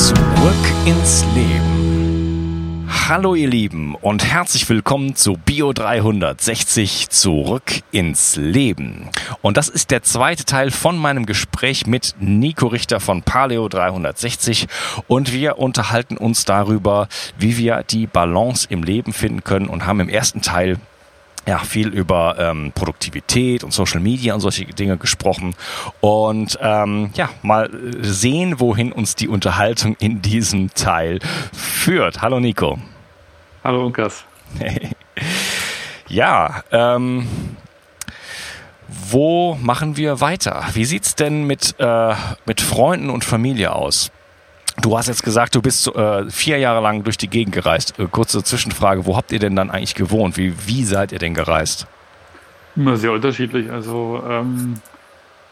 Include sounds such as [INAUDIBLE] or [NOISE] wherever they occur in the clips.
Zurück ins Leben. Hallo ihr Lieben und herzlich willkommen zu Bio 360 Zurück ins Leben. Und das ist der zweite Teil von meinem Gespräch mit Nico Richter von Paleo 360 und wir unterhalten uns darüber, wie wir die Balance im Leben finden können und haben im ersten Teil ja, viel über ähm, Produktivität und Social Media und solche Dinge gesprochen und ähm, ja, mal sehen, wohin uns die Unterhaltung in diesem Teil führt. Hallo Nico. Hallo Unkas. [LAUGHS] ja, ähm, wo machen wir weiter? Wie sieht's denn mit, äh, mit Freunden und Familie aus? Du hast jetzt gesagt, du bist äh, vier Jahre lang durch die Gegend gereist. Äh, kurze Zwischenfrage, wo habt ihr denn dann eigentlich gewohnt? Wie, wie seid ihr denn gereist? Immer sehr unterschiedlich. Also ähm,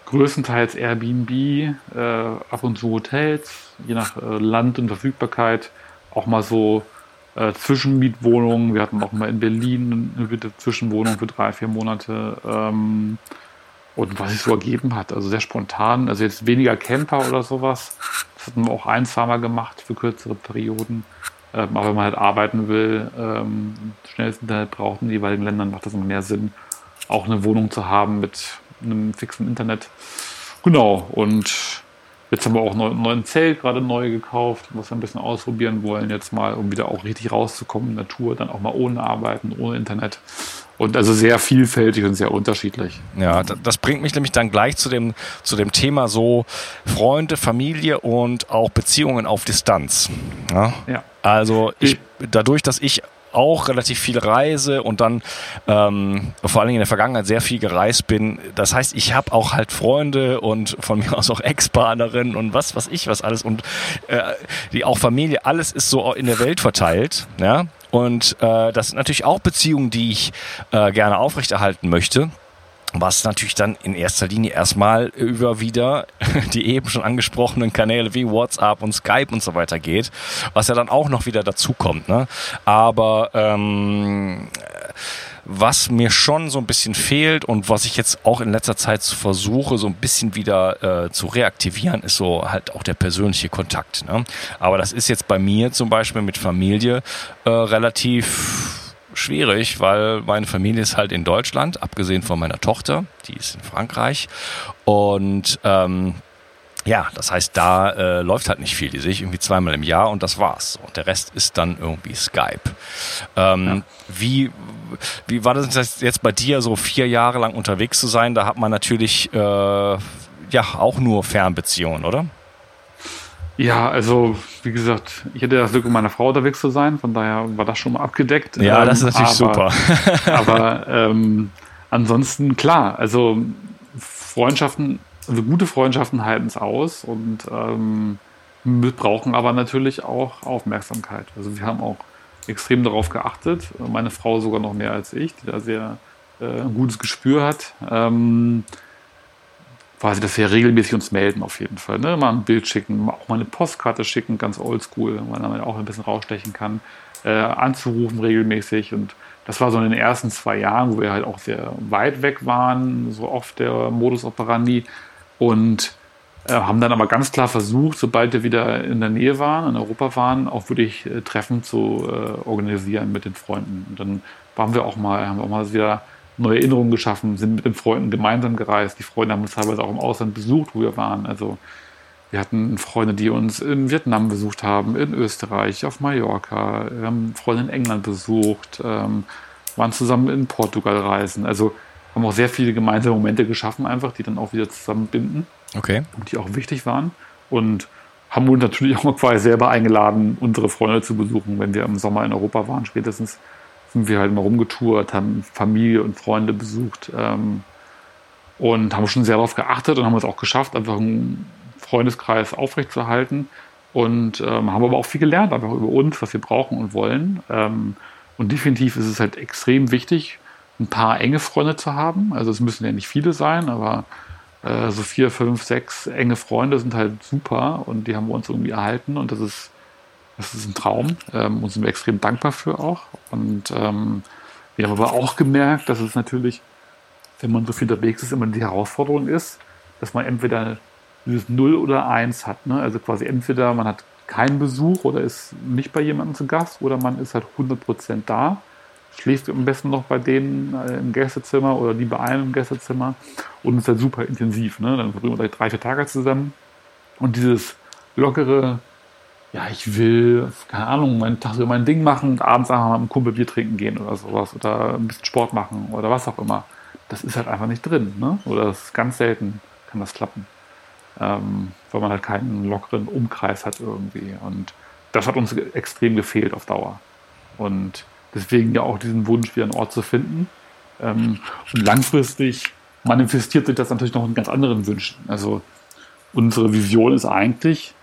größtenteils Airbnb, äh, ab und zu Hotels, je nach äh, Land und Verfügbarkeit. Auch mal so äh, Zwischenmietwohnungen. Wir hatten auch mal in Berlin eine Zwischenwohnung für drei, vier Monate. Ähm, und was sich so ergeben hat. Also sehr spontan. Also jetzt weniger Camper oder sowas. Hatten wir auch ein, zweimal gemacht für kürzere Perioden. Ähm, aber wenn man halt arbeiten will, ähm, schnelles Internet braucht in den jeweiligen Ländern, macht das immer mehr Sinn, auch eine Wohnung zu haben mit einem fixen Internet. Genau. Und jetzt haben wir auch ein neuen Zelt gerade neu gekauft, was wir ein bisschen ausprobieren wollen. Jetzt mal, um wieder auch richtig rauszukommen in der Natur, dann auch mal ohne Arbeiten, ohne Internet. Und also sehr vielfältig und sehr unterschiedlich. Ja, das bringt mich nämlich dann gleich zu dem, zu dem Thema so Freunde, Familie und auch Beziehungen auf Distanz. Ja. ja. Also ich, dadurch, dass ich auch relativ viel reise und dann ähm, vor allen Dingen in der Vergangenheit sehr viel gereist bin. Das heißt, ich habe auch halt Freunde und von [LAUGHS] mir aus auch Ex-Partnerinnen und was was ich was alles und äh, die auch Familie, alles ist so in der Welt verteilt. Ja? Und äh, das sind natürlich auch Beziehungen, die ich äh, gerne aufrechterhalten möchte. Was natürlich dann in erster Linie erstmal über wieder [LAUGHS] die eben schon angesprochenen Kanäle wie WhatsApp und Skype und so weiter geht, was ja dann auch noch wieder dazukommt. Ne? Aber ähm, was mir schon so ein bisschen fehlt und was ich jetzt auch in letzter Zeit versuche, so ein bisschen wieder äh, zu reaktivieren, ist so halt auch der persönliche Kontakt. Ne? Aber das ist jetzt bei mir zum Beispiel mit Familie äh, relativ schwierig, weil meine Familie ist halt in Deutschland, abgesehen von meiner Tochter, die ist in Frankreich. Und ähm, ja, das heißt, da äh, läuft halt nicht viel. Die sehe ich irgendwie zweimal im Jahr und das war's. Und der Rest ist dann irgendwie Skype. Ähm, ja. Wie wie war das jetzt bei dir, so vier Jahre lang unterwegs zu sein? Da hat man natürlich äh, ja auch nur Fernbeziehungen, oder? Ja, also wie gesagt, ich hätte das Glück, mit meiner Frau unterwegs zu sein, von daher war das schon mal abgedeckt. Ja, das ist natürlich aber, super. [LAUGHS] aber ähm, ansonsten klar, also Freundschaften, also gute Freundschaften halten es aus und ähm, brauchen aber natürlich auch Aufmerksamkeit. Also wir haben auch extrem darauf geachtet, meine Frau sogar noch mehr als ich, die da sehr äh, ein gutes Gespür hat. Ähm, quasi, dass wir regelmäßig uns melden auf jeden Fall. Ne? Mal ein Bild schicken, auch mal eine Postkarte schicken, ganz oldschool, weil man auch ein bisschen rausstechen kann, äh, anzurufen regelmäßig und das war so in den ersten zwei Jahren, wo wir halt auch sehr weit weg waren, so oft der Modus operandi und äh, haben dann aber ganz klar versucht, sobald wir wieder in der Nähe waren, in Europa waren, auch wirklich äh, Treffen zu äh, organisieren mit den Freunden. Und dann waren wir auch mal, haben wir auch mal wieder neue Erinnerungen geschaffen, sind mit den Freunden gemeinsam gereist. Die Freunde haben uns teilweise auch im Ausland besucht, wo wir waren. Also wir hatten Freunde, die uns in Vietnam besucht haben, in Österreich, auf Mallorca, wir haben Freunde in England besucht, ähm, waren zusammen in Portugal reisen. Also haben auch sehr viele gemeinsame Momente geschaffen, einfach, die dann auch wieder zusammenbinden. Okay. Und die auch wichtig waren. Und haben uns natürlich [LAUGHS] auch mal quasi selber eingeladen, unsere Freunde zu besuchen, wenn wir im Sommer in Europa waren. Spätestens sind wir halt mal rumgetourt, haben Familie und Freunde besucht ähm, und haben schon sehr darauf geachtet und haben es auch geschafft, einfach einen Freundeskreis aufrechtzuerhalten. und ähm, haben aber auch viel gelernt, einfach über uns, was wir brauchen und wollen. Ähm, und definitiv ist es halt extrem wichtig, ein paar enge Freunde zu haben. Also es müssen ja nicht viele sein, aber äh, so vier, fünf, sechs enge Freunde sind halt super und die haben wir uns irgendwie erhalten und das ist, das ist ein Traum ähm, und sind wir extrem dankbar für auch. Und ähm, wir haben aber auch gemerkt, dass es natürlich, wenn man so viel unterwegs ist, immer die Herausforderung ist, dass man entweder dieses Null oder Eins hat. Ne? Also quasi entweder man hat keinen Besuch oder ist nicht bei jemandem zu Gast oder man ist halt 100% da, schläft am besten noch bei denen äh, im Gästezimmer oder die bei einem im Gästezimmer und ist halt super intensiv. Ne? Dann verbringen wir gleich drei, vier Tage zusammen und dieses lockere, ja, ich will, keine Ahnung, meinen Tag über mein Ding machen und abends einfach mal mit einem Kumpel Bier trinken gehen oder sowas oder ein bisschen Sport machen oder was auch immer. Das ist halt einfach nicht drin. Ne? Oder das ist ganz selten kann das klappen ähm, weil man halt keinen lockeren Umkreis hat irgendwie. Und das hat uns extrem gefehlt auf Dauer. Und deswegen ja auch diesen Wunsch, wieder einen Ort zu finden. Ähm, und langfristig manifestiert sich das natürlich noch in ganz anderen Wünschen. Also unsere Vision ist eigentlich,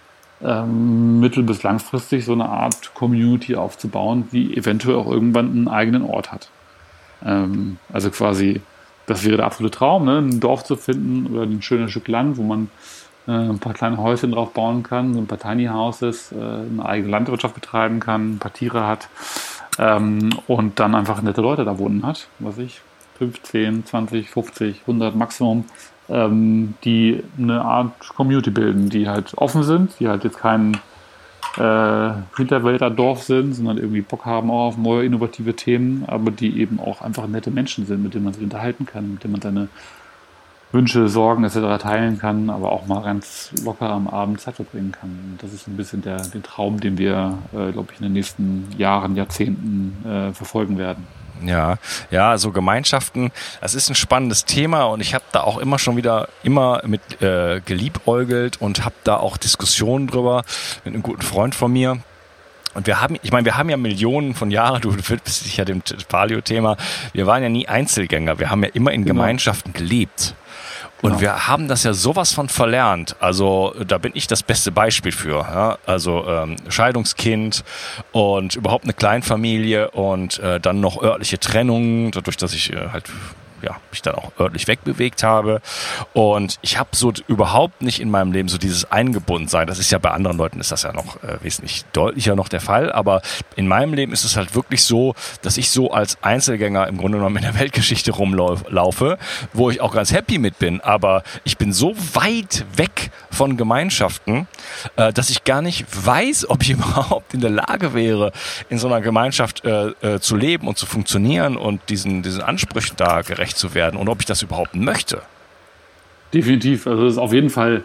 ähm, mittel- bis langfristig so eine Art Community aufzubauen, die eventuell auch irgendwann einen eigenen Ort hat. Ähm, also quasi, das wäre der absolute Traum, ne? ein Dorf zu finden oder ein schönes Stück Land, wo man äh, ein paar kleine Häuschen drauf bauen kann, so ein paar Tiny Houses, äh, eine eigene Landwirtschaft betreiben kann, ein paar Tiere hat ähm, und dann einfach nette Leute da wohnen hat, was ich, 15, 20, 50, 100 Maximum, ähm, die eine Art Community bilden, die halt offen sind, die halt jetzt kein äh, Hinterwälder Dorf sind, sondern irgendwie Bock haben auch auf neue innovative Themen, aber die eben auch einfach nette Menschen sind, mit denen man sich unterhalten kann, mit denen man seine Wünsche, Sorgen etc. teilen kann, aber auch mal ganz locker am Abend Zeit verbringen kann. Und das ist ein bisschen der, der Traum, den wir, äh, glaube ich, in den nächsten Jahren, Jahrzehnten äh, verfolgen werden. Ja, ja, also Gemeinschaften, das ist ein spannendes Thema und ich habe da auch immer schon wieder immer mit äh, geliebäugelt und habe da auch Diskussionen drüber mit einem guten Freund von mir. Und wir haben, ich meine, wir haben ja Millionen von Jahren, du [LAUGHS] bist dich ja dem Paleo-Thema, wir waren ja nie Einzelgänger, wir haben ja immer in genau. Gemeinschaften gelebt. Und genau. wir haben das ja sowas von verlernt. Also da bin ich das beste Beispiel für. Ja? Also ähm, Scheidungskind und überhaupt eine Kleinfamilie und äh, dann noch örtliche Trennung, dadurch, dass ich äh, halt ja, mich dann auch örtlich wegbewegt habe. Und ich habe so überhaupt nicht in meinem Leben so dieses Eingebundensein. Das ist ja bei anderen Leuten ist das ja noch äh, wesentlich deutlicher noch der Fall. Aber in meinem Leben ist es halt wirklich so, dass ich so als Einzelgänger im Grunde genommen in der Weltgeschichte rumlaufe, wo ich auch ganz happy mit bin. Aber ich bin so weit weg von Gemeinschaften, äh, dass ich gar nicht weiß, ob ich [LAUGHS] überhaupt in der Lage wäre, in so einer Gemeinschaft äh, äh, zu leben und zu funktionieren und diesen, diesen Ansprüchen da gerecht zu werden und ob ich das überhaupt möchte. Definitiv. Also das ist auf jeden Fall,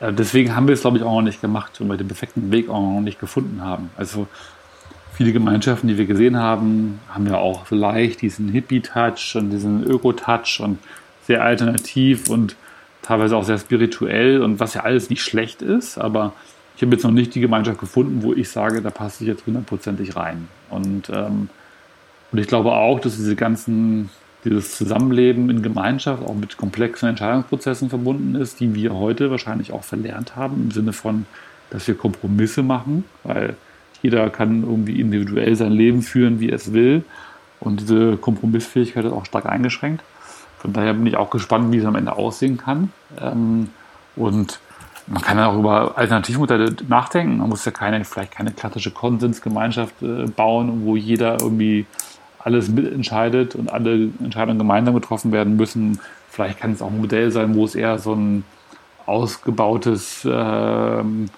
äh, deswegen haben wir es, glaube ich, auch noch nicht gemacht, weil wir den perfekten Weg auch noch nicht gefunden haben. Also viele Gemeinschaften, die wir gesehen haben, haben ja auch so leicht diesen Hippie-Touch und diesen Öko-Touch und sehr alternativ und teilweise auch sehr spirituell und was ja alles nicht schlecht ist, aber ich habe jetzt noch nicht die Gemeinschaft gefunden, wo ich sage, da passe ich jetzt hundertprozentig rein. Und, ähm, und ich glaube auch, dass diese ganzen dieses Zusammenleben in Gemeinschaft auch mit komplexen Entscheidungsprozessen verbunden ist, die wir heute wahrscheinlich auch verlernt haben, im Sinne von, dass wir Kompromisse machen, weil jeder kann irgendwie individuell sein Leben führen, wie er es will. Und diese Kompromissfähigkeit ist auch stark eingeschränkt. Von daher bin ich auch gespannt, wie es am Ende aussehen kann. Ähm, und man kann ja auch über Alternativmodelle nachdenken. Man muss ja keine, vielleicht keine klassische Konsensgemeinschaft äh, bauen, wo jeder irgendwie alles mitentscheidet und alle Entscheidungen gemeinsam getroffen werden müssen. Vielleicht kann es auch ein Modell sein, wo es eher so ein ausgebautes ähm,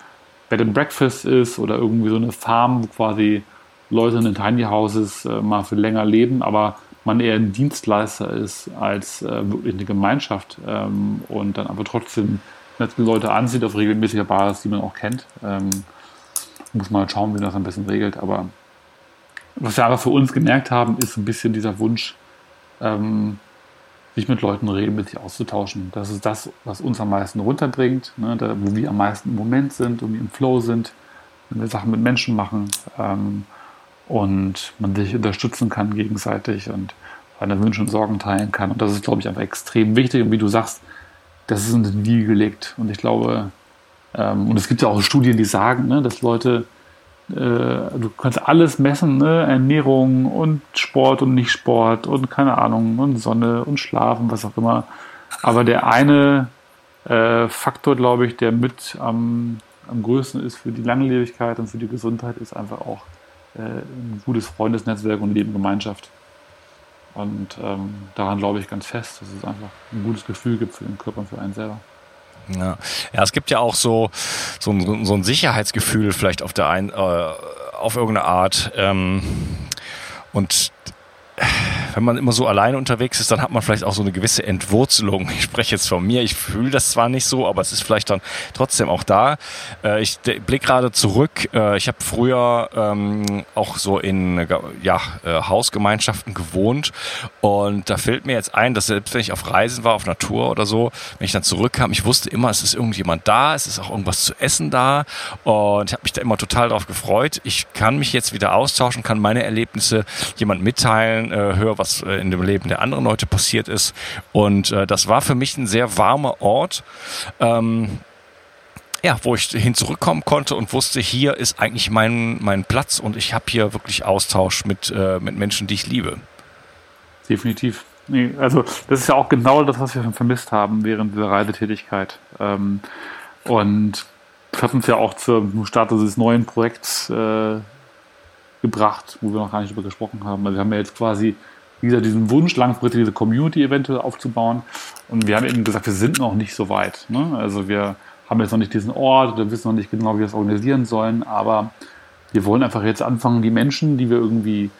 Bed and Breakfast ist oder irgendwie so eine Farm, wo quasi Leute in den Tiny Houses äh, mal für länger leben, aber man eher ein Dienstleister ist als äh, wirklich eine Gemeinschaft ähm, und dann aber trotzdem nette Leute anzieht auf regelmäßiger Basis, die man auch kennt. Ähm, muss man halt schauen, wie das ein bisschen regelt, aber was wir aber für uns gemerkt haben, ist ein bisschen dieser Wunsch, ähm, sich mit Leuten regelmäßig auszutauschen. Das ist das, was uns am meisten runterbringt, ne, da, wo wir am meisten im Moment sind und im Flow sind, wenn wir Sachen mit Menschen machen ähm, und man sich unterstützen kann gegenseitig und seine Wünsche und Sorgen teilen kann. Und das ist, glaube ich, einfach extrem wichtig. Und wie du sagst, das ist in die gelegt. Und ich glaube, Ähm, und es gibt ja auch Studien, die sagen, ne, dass Leute, äh, du kannst alles messen, ne? Ernährung und Sport und Nicht-Sport und keine Ahnung, und Sonne und Schlafen, was auch immer. Aber der eine äh, Faktor, glaube ich, der mit am, am größten ist für die Langlebigkeit und für die Gesundheit, ist einfach auch ein gutes Freundesnetzwerk und Lebengemeinschaft. Und ähm, daran glaube ich ganz fest, dass es einfach ein gutes Gefühl gibt für den Körper und für einen selber. Ja. ja, es gibt ja auch so, so, ein, so ein Sicherheitsgefühl vielleicht auf der ein, äh, auf irgendeine Art. Ähm, und wenn man immer so alleine unterwegs ist, dann hat man vielleicht auch so eine gewisse Entwurzelung. Ich spreche jetzt von mir, ich fühle das zwar nicht so, aber es ist vielleicht dann trotzdem auch da. Äh, ich blicke gerade zurück. Äh, ich habe früher ähm, auch so in ja, äh, Hausgemeinschaften gewohnt und da fällt mir jetzt ein, dass selbst wenn ich auf Reisen war, auf Natur oder so, wenn ich dann zurückkam, ich wusste immer, es ist irgendjemand da, es ist auch irgendwas zu essen da und ich habe mich da immer total darauf gefreut. Ich kann mich jetzt wieder austauschen, kann meine Erlebnisse jemand mitteilen, höre, was äh, in dem Leben der anderen Leute passiert ist. Und äh, das war für mich ein sehr warmer Ort. Ähm, ja, wo ich hin zurückkommen konnte und wusste, hier ist eigentlich mein, mein Platz und ich habe hier wirklich Austausch mit, äh, mit Menschen, die ich liebe. Definitiv. Nee, also das ist ja auch genau das, was wir vermisst haben während dieser Reisetätigkeit. Ähm, und das hat uns ja auch zum Start dieses neuen Projekts äh, gebracht, wo wir noch gar nicht drüber gesprochen haben. Also wir haben ja jetzt quasi gesagt, diesen Wunsch, langfristig diese Community eventuell aufzubauen. Und wir haben eben gesagt, wir sind noch nicht so weit. Ne? Also wir haben jetzt noch nicht diesen Ort oder wissen noch nicht genau, wie wir es organisieren sollen, aber wir wollen einfach jetzt anfangen, die Menschen, die wir irgendwie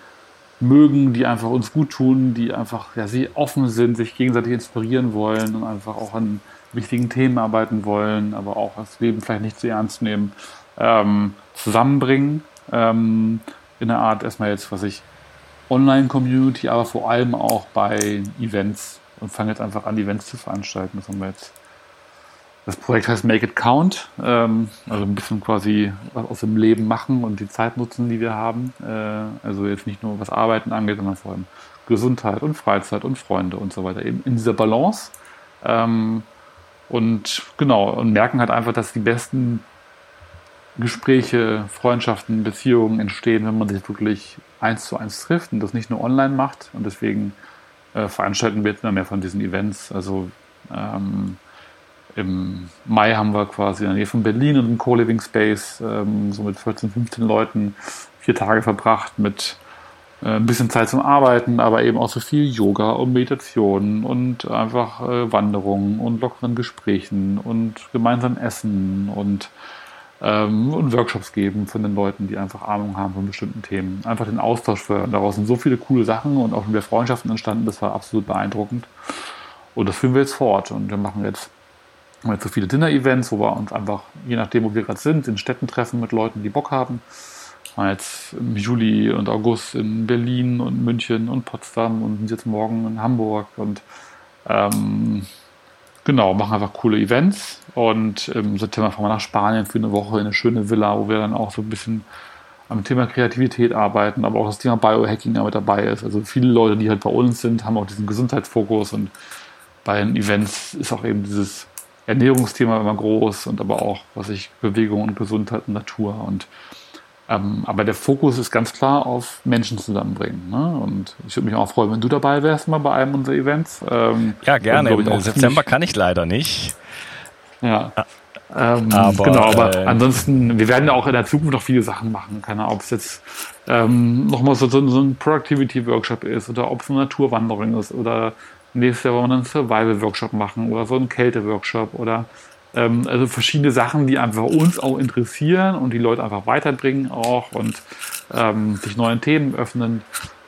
mögen, die einfach uns gut tun, die einfach ja, sie offen sind, sich gegenseitig inspirieren wollen und einfach auch an wichtigen Themen arbeiten wollen, aber auch das Leben vielleicht nicht zu ernst nehmen, ähm, zusammenbringen. Ähm, in der Art erstmal jetzt, was ich Online-Community, aber vor allem auch bei Events und fangen jetzt einfach an, Events zu veranstalten. Das haben wir jetzt. Das Projekt heißt Make It Count, ähm, also ein bisschen quasi was aus dem Leben machen und die Zeit nutzen, die wir haben. Äh, also jetzt nicht nur was Arbeiten angeht, sondern vor allem Gesundheit und Freizeit und Freunde und so weiter. Eben in dieser Balance. Ähm, und genau, und merken halt einfach, dass die besten Gespräche, Freundschaften, Beziehungen entstehen, wenn man sich wirklich eins zu eins trifft und das nicht nur online macht. Und deswegen äh, veranstalten wir jetzt immer mehr von diesen Events. Also ähm, im Mai haben wir quasi in der Nähe von Berlin einen Co-Living Space, ähm, so mit 14, 15 Leuten, vier Tage verbracht mit äh, ein bisschen Zeit zum Arbeiten, aber eben auch so viel Yoga und Meditation und einfach äh, Wanderungen und lockeren Gesprächen und gemeinsam Essen und ähm, und Workshops geben von den Leuten, die einfach Ahnung haben von bestimmten Themen. Einfach den Austausch fördern. Daraus sind so viele coole Sachen und auch wieder Freundschaften entstanden. Das war absolut beeindruckend. Und das führen wir jetzt fort. Und wir machen jetzt, haben jetzt so viele Dinner-Events, wo wir uns einfach, je nachdem, wo wir gerade sind, in Städten treffen mit Leuten, die Bock haben. Wir jetzt im Juli und August in Berlin und München und Potsdam und sind jetzt morgen in Hamburg und ähm, Genau, machen einfach coole Events und im September fahren wir nach Spanien für eine Woche in eine schöne Villa, wo wir dann auch so ein bisschen am Thema Kreativität arbeiten, aber auch das Thema Biohacking damit dabei ist. Also viele Leute, die halt bei uns sind, haben auch diesen Gesundheitsfokus und bei den Events ist auch eben dieses Ernährungsthema immer groß und aber auch, was ich, Bewegung und Gesundheit und Natur und ähm, aber der Fokus ist ganz klar auf Menschen zusammenbringen. Ne? Und ich würde mich auch freuen, wenn du dabei wärst mal bei einem unserer Events. Ähm, ja, gerne. Im September kann ich leider nicht. Ja. Ah. Ähm, aber, genau, aber äh, ansonsten, wir werden ja auch in der Zukunft noch viele Sachen machen. Keine Ahnung, ob es jetzt ähm, nochmal so, so, ein Productivity-Workshop ist oder ob es eine Naturwanderung ist oder nächstes Jahr wollen wir einen Survival-Workshop machen oder so ein Kälte-Workshop oder ähm, also verschiedene Sachen, die einfach uns auch interessieren und die Leute einfach weiterbringen auch und ähm, sich neuen Themen öffnen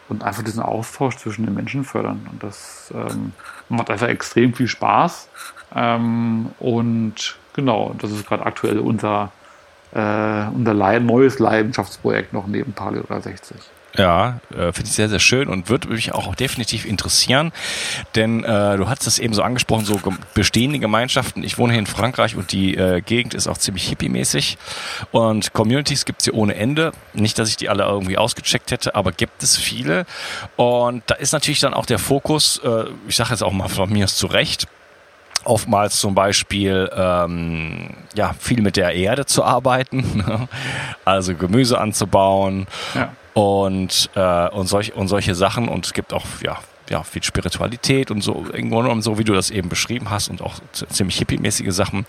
und einfach diesen Austausch zwischen den Menschen fördern. Und das ähm, macht einfach extrem viel Spaß. Ähm, und genau, das ist gerade aktuell unser, äh, unser neues Leidenschaftsprojekt noch neben Paleo 360. Ja, äh, finde ich sehr, sehr schön und würde mich auch definitiv interessieren, denn äh, du hast es eben so angesprochen, so bestehende Gemeinschaften. Ich wohne hier in Frankreich und die äh, Gegend ist auch ziemlich hippie-mäßig und Communities gibt's hier ohne Ende. Nicht, dass ich die alle irgendwie ausgecheckt hätte, aber gibt es viele und da ist natürlich dann auch der Fokus, äh, ich sage jetzt auch mal von mir aus zu Recht, oftmals zum Beispiel ähm, ja viel mit der Erde zu arbeiten, [LAUGHS] ne? also Gemüse anzubauen ja. Und äh, und solch und solche Sachen und es gibt auch ja ja, viel Spiritualität und so, genommen, so wie du das eben beschrieben hast und auch ziemlich hippie-mäßige Sachen.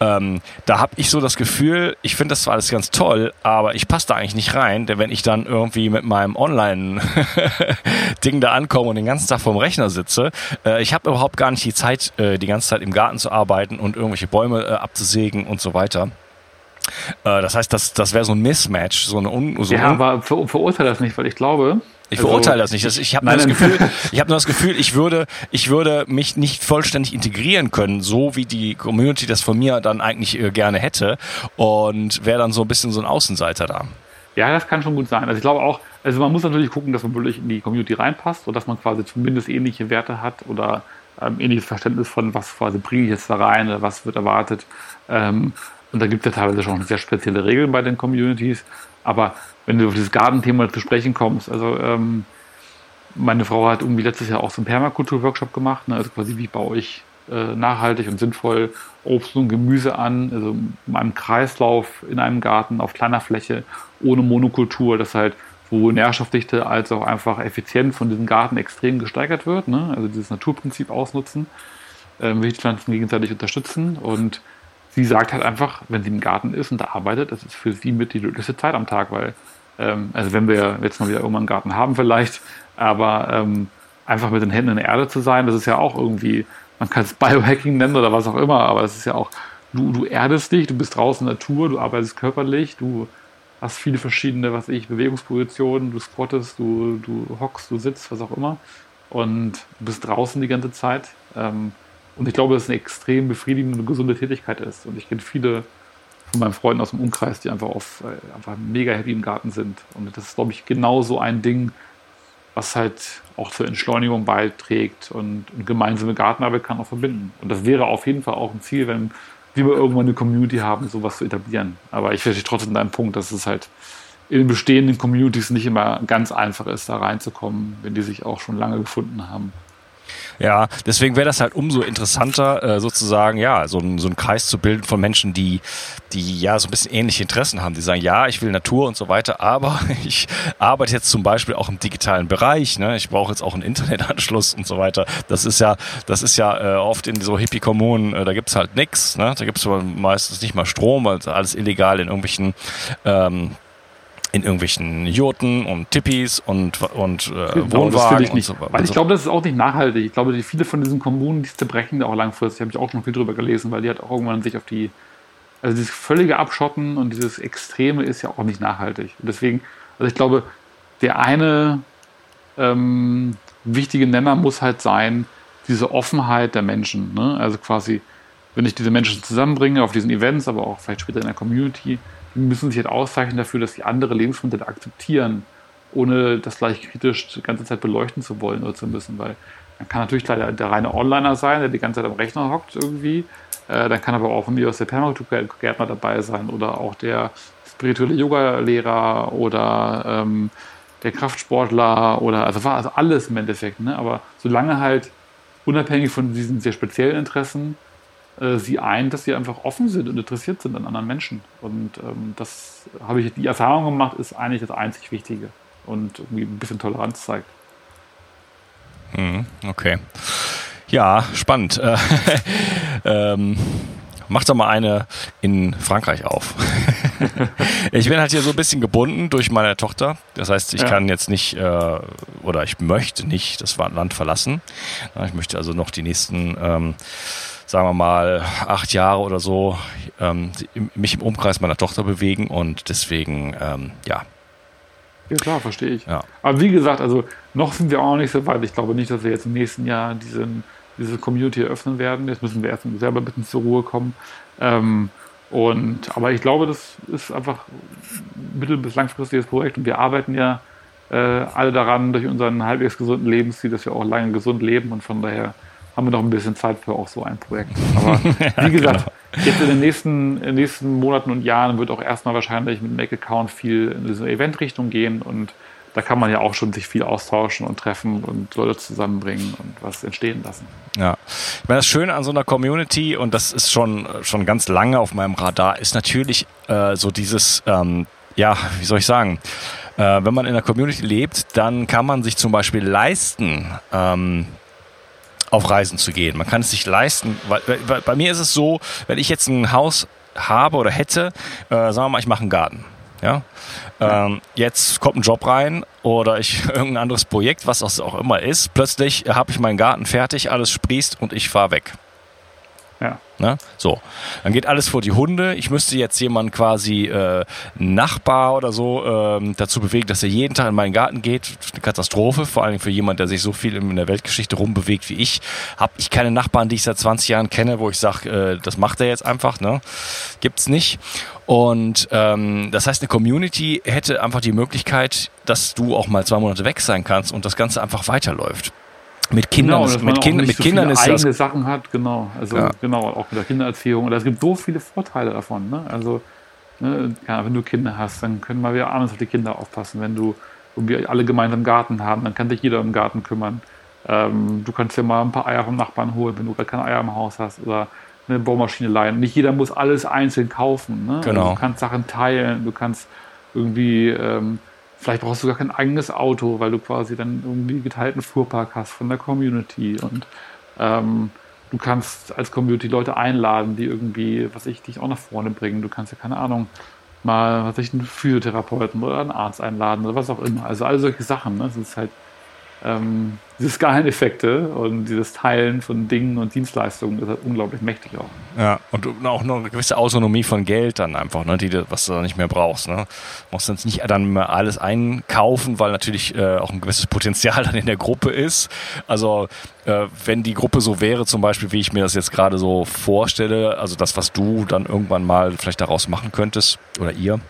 Ähm, da habe ich so das Gefühl, ich finde das zwar alles ganz toll, aber ich passe da eigentlich nicht rein, denn wenn ich dann irgendwie mit meinem Online-Ding [LAUGHS] da ankomme und den ganzen Tag vorm Rechner sitze, äh, ich habe überhaupt gar nicht die Zeit, äh, die ganze Zeit im Garten zu arbeiten und irgendwelche Bäume äh, abzusägen und so weiter. Äh, das heißt, das, das wäre so ein Mismatch, so eine Un so Ja, aber ver verurteile das nicht, weil ich glaube, ich also, verurteile das nicht. Ich habe nur das Gefühl, [LAUGHS] ich habe nur das Gefühl, ich würde, ich würde mich nicht vollständig integrieren können, so wie die Community das von mir dann eigentlich äh, gerne hätte und wäre dann so ein bisschen so ein Außenseiter da. Ja, das kann schon gut sein. Also ich glaube auch, also man muss natürlich gucken, dass man wirklich in die Community reinpasst und dass man quasi zumindest ähnliche Werte hat oder ähm, ähnliches Verständnis von, was quasi bringe ich jetzt da rein oder was wird erwartet. Ähm, und da gibt es ja teilweise schon sehr spezielle Regeln bei den Communities. Aber wenn du auf dieses Gartenthema zu sprechen kommst, also ähm, meine Frau hat irgendwie letztes Jahr auch so einen Permakultur-Workshop gemacht, ne? also quasi wie baue ich äh, nachhaltig und sinnvoll Obst und Gemüse an, also in einem Kreislauf in einem Garten auf kleiner Fläche, ohne Monokultur, das halt sowohl Nährstoffdichte als auch einfach effizient von diesem Garten extrem gesteigert wird, ne? also dieses Naturprinzip ausnutzen, äh, will die Pflanzen gegenseitig unterstützen und sie sagt halt einfach, wenn sie im Garten ist und da arbeitet, das ist für sie mit die glücklichste Zeit am Tag, weil, ähm, also wenn wir jetzt mal wieder irgendwann einen Garten haben vielleicht, aber ähm, einfach mit den Händen in der Erde zu sein, das ist ja auch irgendwie, man kann es Biohacking nennen oder was auch immer, aber es ist ja auch, du, du erdest dich, du bist draußen in der Natur, du arbeitest körperlich, du hast viele verschiedene, was ich, Bewegungspositionen, du squattest, du, du hockst, du sitzt, was auch immer und du bist draußen die ganze Zeit. Ähm, und ich glaube, dass es eine extrem befriedigende und gesunde Tätigkeit ist. Und ich kenne viele von meinen Freunden aus dem Umkreis, die einfach, auf, äh, einfach mega happy im Garten sind. Und das ist, glaube ich, genau so ein Ding, was halt auch zur Entschleunigung beiträgt und, und gemeinsame Gartenarbeit kann auch verbinden. Und das wäre auf jeden Fall auch ein Ziel, wenn wir irgendwann eine Community haben, sowas zu etablieren. Aber ich verstehe trotzdem deinen Punkt, dass es halt in den bestehenden Communities nicht immer ganz einfach ist, da reinzukommen, wenn die sich auch schon lange gefunden haben. Ja, deswegen wäre das halt umso interessanter, äh, sozusagen, ja, so, ein, so einen Kreis zu bilden von Menschen, die, die ja so ein bisschen ähnliche Interessen haben. Die sagen, ja, ich will Natur und so weiter, aber [LAUGHS] ich arbeite jetzt zum Beispiel auch im digitalen Bereich, ne? Ich brauche jetzt auch einen Internetanschluss und so weiter. Das ist ja, das ist ja äh, oft in so Hippie-Kommunen, äh, da gibt's halt nix, ne? Da gibt's meistens nicht mal Strom, weil alles illegal in irgendwelchen ähm, in irgendwelchen Jurten und Tippis und, und äh, genau, Wohnwagen ich nicht. So, weil ich glaube, das ist auch nicht nachhaltig. Ich glaube, die, viele von diesen Kommunen, die zerbrechen da auch langfristig, habe ich auch schon viel drüber gelesen, weil die hat auch irgendwann sich auf die, also dieses völlige Abschotten und dieses Extreme ist ja auch nicht nachhaltig. Und deswegen, also ich glaube, der eine ähm, wichtige Nenner muss halt sein, diese Offenheit der Menschen. Ne? Also quasi, wenn ich diese Menschen zusammenbringe auf diesen Events, aber auch vielleicht später in der Community, die müssen sich halt auszeichnen dafür, dass sie andere Lebensmittel akzeptieren, ohne das gleich kritisch die ganze Zeit beleuchten zu wollen oder zu müssen, weil man kann natürlich leider der reine Onliner sein, der die ganze Zeit am Rechner hockt irgendwie. Äh, dann kann aber auch von mir aus der Permakulturgärtner dabei sein oder auch der spirituelle Yoga-Lehrer oder ähm, der Kraftsportler oder also war also alles im Endeffekt. Ne? Aber solange halt unabhängig von diesen sehr speziellen Interessen äh, sie ein, dass sie einfach offen sind und interessiert sind an anderen Menschen. Und ähm, das habe ich die Erfahrung gemacht, ist eigentlich das einzig Wichtige und irgendwie ein bisschen Toleranz zeigt. Hm, okay. Ja, spannend. Äh, [LAUGHS] ähm, mach doch mal eine in Frankreich auf. [LAUGHS] ich bin halt hier so ein bisschen gebunden durch meine Tochter. Das heißt, ich ja. kann jetzt nicht äh, oder ich möchte nicht das Land verlassen. Ich möchte also noch die nächsten ähm, sagen wir mal, acht Jahre oder so ähm, mich im Umkreis meiner Tochter bewegen und deswegen, ähm, ja. Ja, klar, verstehe ich. Ja. Aber wie gesagt, also noch sind wir auch nicht so weit. Ich glaube nicht, dass wir jetzt im nächsten Jahr diesen, diese Community eröffnen werden. Jetzt müssen wir erst selber ein bisschen zur Ruhe kommen. Ähm, und, aber ich glaube, das ist einfach ein mittel- bis langfristiges Projekt und wir arbeiten ja äh, alle daran, durch unseren halbwegs gesunden Lebensstil, dass wir auch lange gesund leben und von daher haben wir noch ein bisschen Zeit für auch so ein Projekt. [LAUGHS] Aber wie gesagt, genau. jetzt in den nächsten, in den nächsten Monaten und Jahren wird auch erstmal wahrscheinlich mit Make Account viel in diese Event-Richtung gehen und da kann man ja auch schon sich viel austauschen und treffen und Leute zusammenbringen und was entstehen lassen. Ja, ich meine, das Schöne an so einer Community, und das ist schon, schon ganz lange auf meinem Radar, ist natürlich äh, so dieses, ähm, ja, wie soll ich sagen, äh, wenn man in einer Community lebt, dann kann man sich zum Beispiel leisten, ähm, auf Reisen zu gehen. Man kann es sich leisten, weil, weil bei mir ist es so, wenn ich jetzt ein Haus habe oder hätte, äh, sagen wir mal, ich mache einen Garten. Ja? Ähm, jetzt kommt ein Job rein oder ich [LAUGHS] irgendein anderes Projekt, was auch immer ist. Plötzlich habe ich meinen Garten fertig, alles sprießt und ich fahre weg. Ja. Ne? So, dann geht alles vor die Hunde. Ich müsste jetzt jemanden quasi äh, Nachbar oder so äh, dazu bewegen, dass er jeden Tag in meinen Garten geht. Eine Katastrophe, vor allem für jemanden, der sich so viel in der Weltgeschichte rumbewegt wie ich. Habe ich keine Nachbarn, die ich seit 20 Jahren kenne, wo ich sage, äh, das macht er jetzt einfach. Ne? Gibt's nicht. Und ähm, das heißt, eine Community hätte einfach die Möglichkeit, dass du auch mal zwei Monate weg sein kannst und das Ganze einfach weiterläuft. Mit Kindern, genau, mit, kind, mit so Kindern ist eigene das Sachen hat, genau. Also ja. genau, auch mit der Kindererziehung. Und es gibt so viele Vorteile davon. Ne? Also ne, wenn du Kinder hast, dann können wir wieder abends auf die Kinder aufpassen. Wenn du irgendwie alle gemeinsam einen Garten haben, dann kann sich jeder im Garten kümmern. Ähm, du kannst dir mal ein paar Eier vom Nachbarn holen, wenn du gar keine Eier im Haus hast oder eine Bohrmaschine leihen. Nicht jeder muss alles einzeln kaufen. Ne? Genau. Also du kannst Sachen teilen, du kannst irgendwie ähm, Vielleicht brauchst du gar kein eigenes Auto, weil du quasi dann irgendwie geteilten Fuhrpark hast von der Community und ähm, du kannst als Community Leute einladen, die irgendwie, was ich, dich auch nach vorne bringen. Du kannst ja keine Ahnung, mal, was ich, einen Physiotherapeuten oder einen Arzt einladen oder was auch immer. Also all solche Sachen. Ne? Das ist halt ähm, diese Skaleneffekte und dieses Teilen von Dingen und Dienstleistungen ist halt unglaublich mächtig auch. Ja, und auch noch eine gewisse Autonomie von Geld dann einfach, ne, die, was du dann nicht mehr brauchst. Ne? Du musst dann nicht dann mehr alles einkaufen, weil natürlich äh, auch ein gewisses Potenzial [LAUGHS] dann in der Gruppe ist. Also äh, wenn die Gruppe so wäre, zum Beispiel, wie ich mir das jetzt gerade so vorstelle, also das, was du dann irgendwann mal vielleicht daraus machen könntest oder ihr,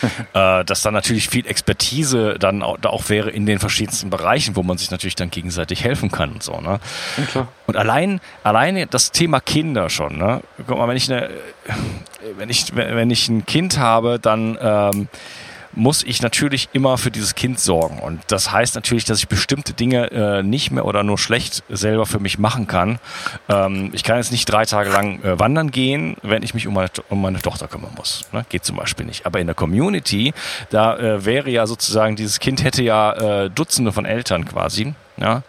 [LAUGHS] äh, dass dann natürlich viel Expertise dann auch, da auch wäre in den verschiedensten Bereichen, wo man sich natürlich dann gegenseitig helfen kann und so. Ne? Ja, und allein, alleine das Thema Kinder schon. Ne? Guck mal, wenn ich eine, wenn ich, wenn ich ein Kind habe, dann ähm, muss ich natürlich immer für dieses Kind sorgen. Und das heißt natürlich, dass ich bestimmte Dinge äh, nicht mehr oder nur schlecht selber für mich machen kann. Ähm, ich kann jetzt nicht drei Tage lang äh, wandern gehen, wenn ich mich um meine, um meine Tochter kümmern muss. Ne? Geht zum Beispiel nicht. Aber in der Community, da äh, wäre ja sozusagen, dieses Kind hätte ja äh, Dutzende von Eltern quasi. Ja?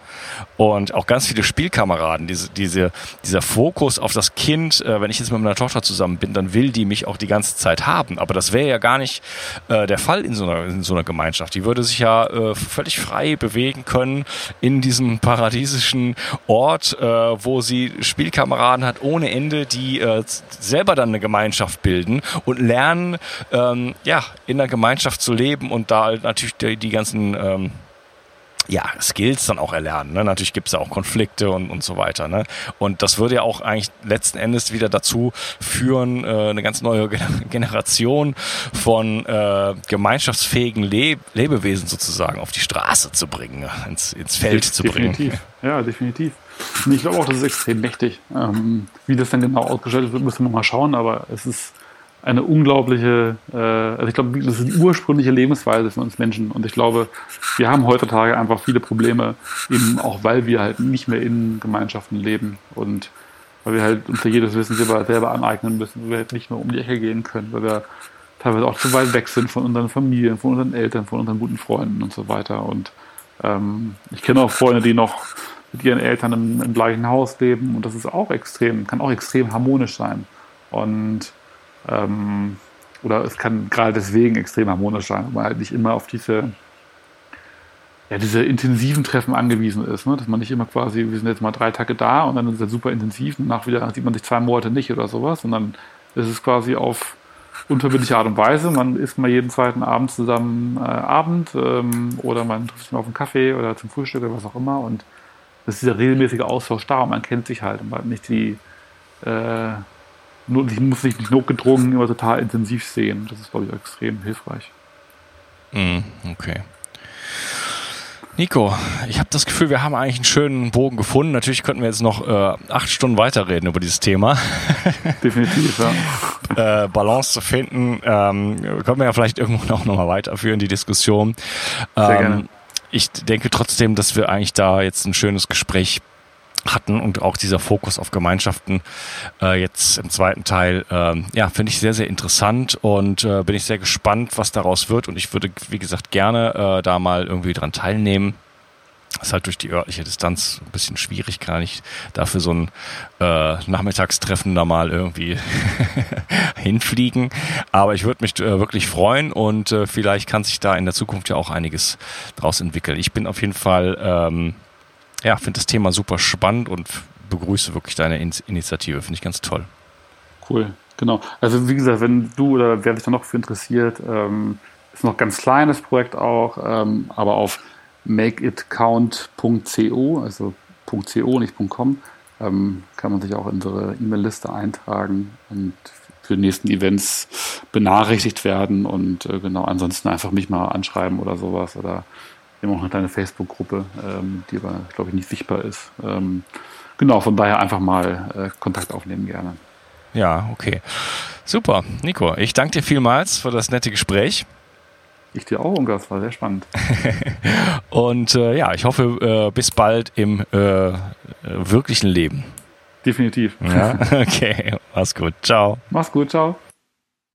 Und auch ganz viele Spielkameraden, diese, diese, dieser Fokus auf das Kind, äh, wenn ich jetzt mit meiner Tochter zusammen bin, dann will die mich auch die ganze Zeit haben. Aber das wäre ja gar nicht äh, der Fall in so, einer, in so einer Gemeinschaft. Die würde sich ja äh, völlig frei bewegen können in diesem paradiesischen Ort, äh, wo sie Spielkameraden hat ohne Ende, die äh, selber dann eine Gemeinschaft bilden und lernen, ähm, ja, in der Gemeinschaft zu leben und da natürlich die, die ganzen ähm, ja, Skills dann auch erlernen. Ne? Natürlich gibt es ja auch Konflikte und, und so weiter. Ne? Und das würde ja auch eigentlich letzten Endes wieder dazu führen, äh, eine ganz neue [LAUGHS] Generation von äh, gemeinschaftsfähigen Le Lebewesen sozusagen auf die Straße zu bringen, ins, ins Feld De zu bringen. Definitiv. Ja, definitiv. Ich glaube auch, das ist extrem mächtig. Ähm, wie das dann genau ausgestaltet wird, müssen wir mal schauen, aber es ist eine unglaubliche, äh, also ich glaube, das ist die ursprüngliche Lebensweise von uns Menschen. Und ich glaube, wir haben heutzutage einfach viele Probleme, eben auch weil wir halt nicht mehr in Gemeinschaften leben und weil wir halt uns jedes Wissen selber, selber aneignen müssen, weil wir halt nicht mehr um die Ecke gehen können, weil wir teilweise auch zu weit weg sind von unseren Familien, von unseren Eltern, von unseren guten Freunden und so weiter. Und ähm, ich kenne auch Freunde, die noch mit ihren Eltern im, im gleichen Haus leben und das ist auch extrem, kann auch extrem harmonisch sein. Und ähm, oder es kann gerade deswegen extrem harmonisch sein, weil man halt nicht immer auf diese, ja, diese intensiven Treffen angewiesen ist. Ne? Dass man nicht immer quasi, wir sind jetzt mal drei Tage da und dann ist es super intensiv und nach wieder sieht man sich zwei Monate nicht oder sowas. Und dann ist es quasi auf unverbindliche Art und Weise. Man isst mal jeden zweiten Abend zusammen äh, Abend ähm, oder man trifft sich mal auf einen Kaffee oder zum Frühstück oder was auch immer. Und das ist dieser regelmäßige Austausch da und man kennt sich halt und man hat nicht die äh, ich muss sich nicht notgedrungen immer total intensiv sehen. Das ist, glaube ich, extrem hilfreich. Mm, okay. Nico, ich habe das Gefühl, wir haben eigentlich einen schönen Bogen gefunden. Natürlich könnten wir jetzt noch äh, acht Stunden weiterreden über dieses Thema. [LAUGHS] Definitiv, ja. äh, Balance zu finden, ähm, können wir ja vielleicht irgendwo noch, noch mal weiterführen, die Diskussion. Sehr ähm, gerne. Ich denke trotzdem, dass wir eigentlich da jetzt ein schönes Gespräch hatten und auch dieser Fokus auf Gemeinschaften äh, jetzt im zweiten Teil, äh, ja, finde ich sehr, sehr interessant und äh, bin ich sehr gespannt, was daraus wird und ich würde, wie gesagt, gerne äh, da mal irgendwie dran teilnehmen. Ist halt durch die örtliche Distanz ein bisschen schwierig, gar nicht dafür so ein äh, Nachmittagstreffen da mal irgendwie [LAUGHS] hinfliegen. Aber ich würde mich äh, wirklich freuen und äh, vielleicht kann sich da in der Zukunft ja auch einiges draus entwickeln. Ich bin auf jeden Fall ähm, ja, finde das Thema super spannend und begrüße wirklich deine In Initiative. Finde ich ganz toll. Cool, genau. Also wie gesagt, wenn du oder wer sich da noch für interessiert, ähm, ist noch ein ganz kleines Projekt auch, ähm, aber auf makeitcount.co, also .co, nicht .com, ähm, kann man sich auch in unsere E-Mail-Liste eintragen und für die nächsten Events benachrichtigt werden und äh, genau, ansonsten einfach mich mal anschreiben oder sowas oder wir haben auch eine kleine Facebook-Gruppe, ähm, die aber, glaube ich, nicht sichtbar ist. Ähm, genau, von daher einfach mal äh, Kontakt aufnehmen gerne. Ja, okay. Super. Nico, ich danke dir vielmals für das nette Gespräch. Ich dir auch, Ungar, das war sehr spannend. [LAUGHS] Und äh, ja, ich hoffe, äh, bis bald im äh, wirklichen Leben. Definitiv. Ja? [LAUGHS] Okay, mach's gut. Ciao. Mach's gut, ciao.